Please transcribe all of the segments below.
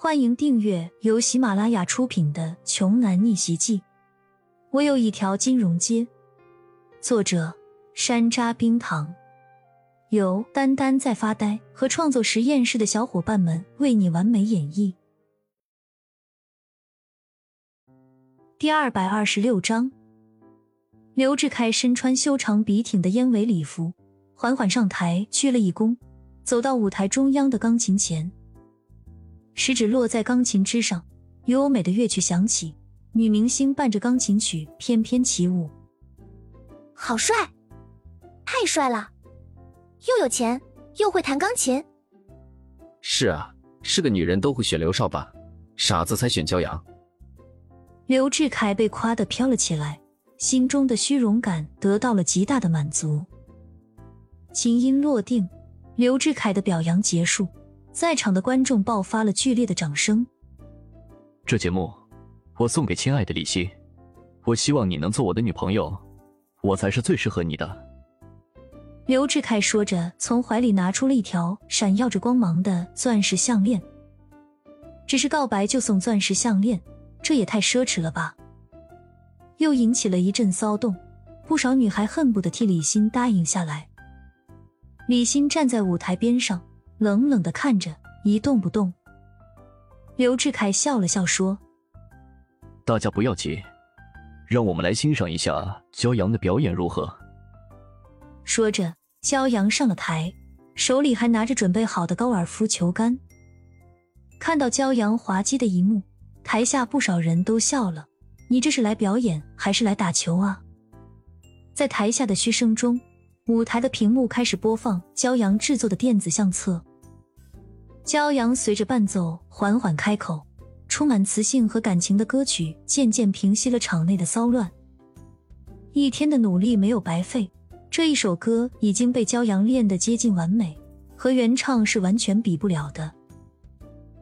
欢迎订阅由喜马拉雅出品的《穷男逆袭记》。我有一条金融街，作者山楂冰糖，由丹丹在发呆和创作实验室的小伙伴们为你完美演绎。第二百二十六章，刘志凯身穿修长笔挺的燕尾礼服，缓缓上台，鞠了一躬，走到舞台中央的钢琴前。食指落在钢琴之上，优美的乐曲响起，女明星伴着钢琴曲翩翩起舞。好帅，太帅了！又有钱，又会弹钢琴。是啊，是个女人都会选刘少吧？傻子才选骄阳。刘志凯被夸得飘了起来，心中的虚荣感得到了极大的满足。琴音落定，刘志凯的表扬结束。在场的观众爆发了剧烈的掌声。这节目，我送给亲爱的李欣，我希望你能做我的女朋友，我才是最适合你的。刘志凯说着，从怀里拿出了一条闪耀着光芒的钻石项链。只是告白就送钻石项链，这也太奢侈了吧！又引起了一阵骚动，不少女孩恨不得替李欣答应下来。李欣站在舞台边上。冷冷的看着，一动不动。刘志凯笑了笑说：“大家不要急，让我们来欣赏一下骄阳的表演如何？”说着，骄阳上了台，手里还拿着准备好的高尔夫球杆。看到骄阳滑稽的一幕，台下不少人都笑了：“你这是来表演还是来打球啊？”在台下的嘘声中，舞台的屏幕开始播放骄阳制作的电子相册。骄阳随着伴奏缓缓开口，充满磁性和感情的歌曲渐渐平息了场内的骚乱。一天的努力没有白费，这一首歌已经被骄阳练得接近完美，和原唱是完全比不了的。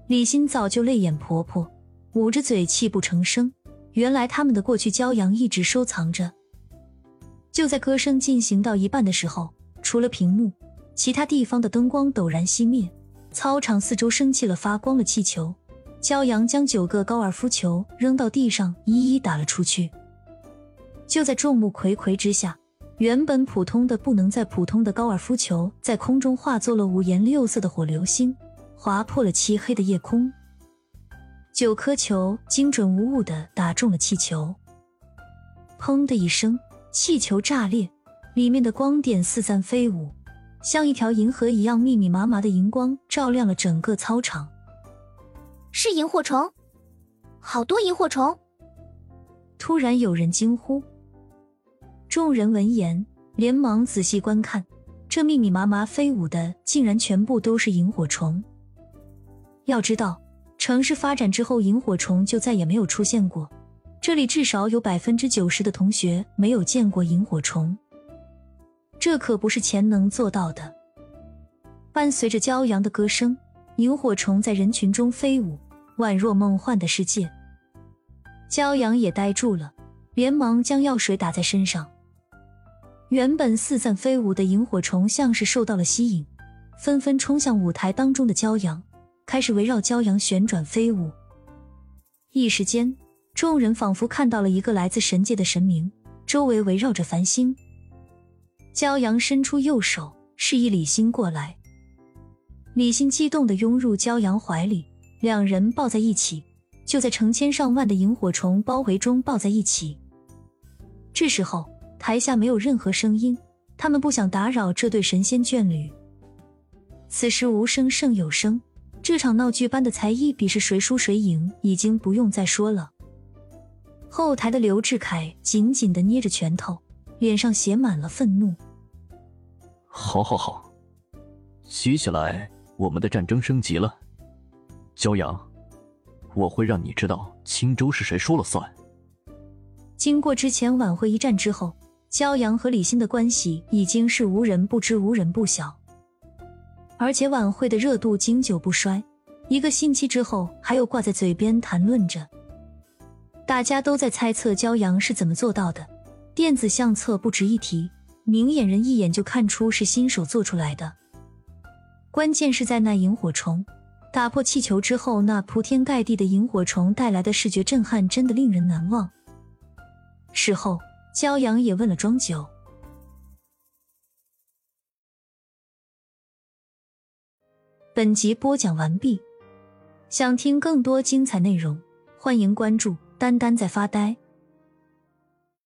李欣早就泪眼婆婆，捂着嘴泣不成声。原来他们的过去，骄阳一直收藏着。就在歌声进行到一半的时候，除了屏幕，其他地方的灯光陡然熄灭。操场四周升起了发光的气球，骄阳将九个高尔夫球扔到地上，一一打了出去。就在众目睽睽之下，原本普通的不能再普通的高尔夫球在空中化作了五颜六色的火流星，划破了漆黑的夜空。九颗球精准无误的打中了气球，砰的一声，气球炸裂，里面的光点四散飞舞。像一条银河一样密密麻麻的荧光照亮了整个操场。是萤火虫，好多萤火虫！突然有人惊呼。众人闻言连忙仔细观看，这密密麻麻飞舞的竟然全部都是萤火虫。要知道，城市发展之后，萤火虫就再也没有出现过。这里至少有百分之九十的同学没有见过萤火虫。这可不是钱能做到的。伴随着骄阳的歌声，萤火虫在人群中飞舞，宛若梦幻的世界。骄阳也呆住了，连忙将药水打在身上。原本四散飞舞的萤火虫像是受到了吸引，纷纷冲向舞台当中的骄阳，开始围绕骄阳旋转飞舞。一时间，众人仿佛看到了一个来自神界的神明，周围围绕着繁星。骄阳伸出右手，示意李欣过来。李欣激动地拥入骄阳怀里，两人抱在一起，就在成千上万的萤火虫包围中抱在一起。这时候，台下没有任何声音，他们不想打扰这对神仙眷侣。此时无声胜有声，这场闹剧般的才艺比试谁输谁赢已经不用再说了。后台的刘志凯紧紧地捏着拳头，脸上写满了愤怒。好，好，好！接下来我们的战争升级了，骄阳，我会让你知道青州是谁说了算。经过之前晚会一战之后，骄阳和李欣的关系已经是无人不知、无人不晓，而且晚会的热度经久不衰，一个星期之后还有挂在嘴边谈论着，大家都在猜测骄阳是怎么做到的。电子相册不值一提。明眼人一眼就看出是新手做出来的，关键是在那萤火虫，打破气球之后，那铺天盖地的萤火虫带来的视觉震撼真的令人难忘。事后，骄阳也问了庄九。本集播讲完毕，想听更多精彩内容，欢迎关注“丹丹在发呆”。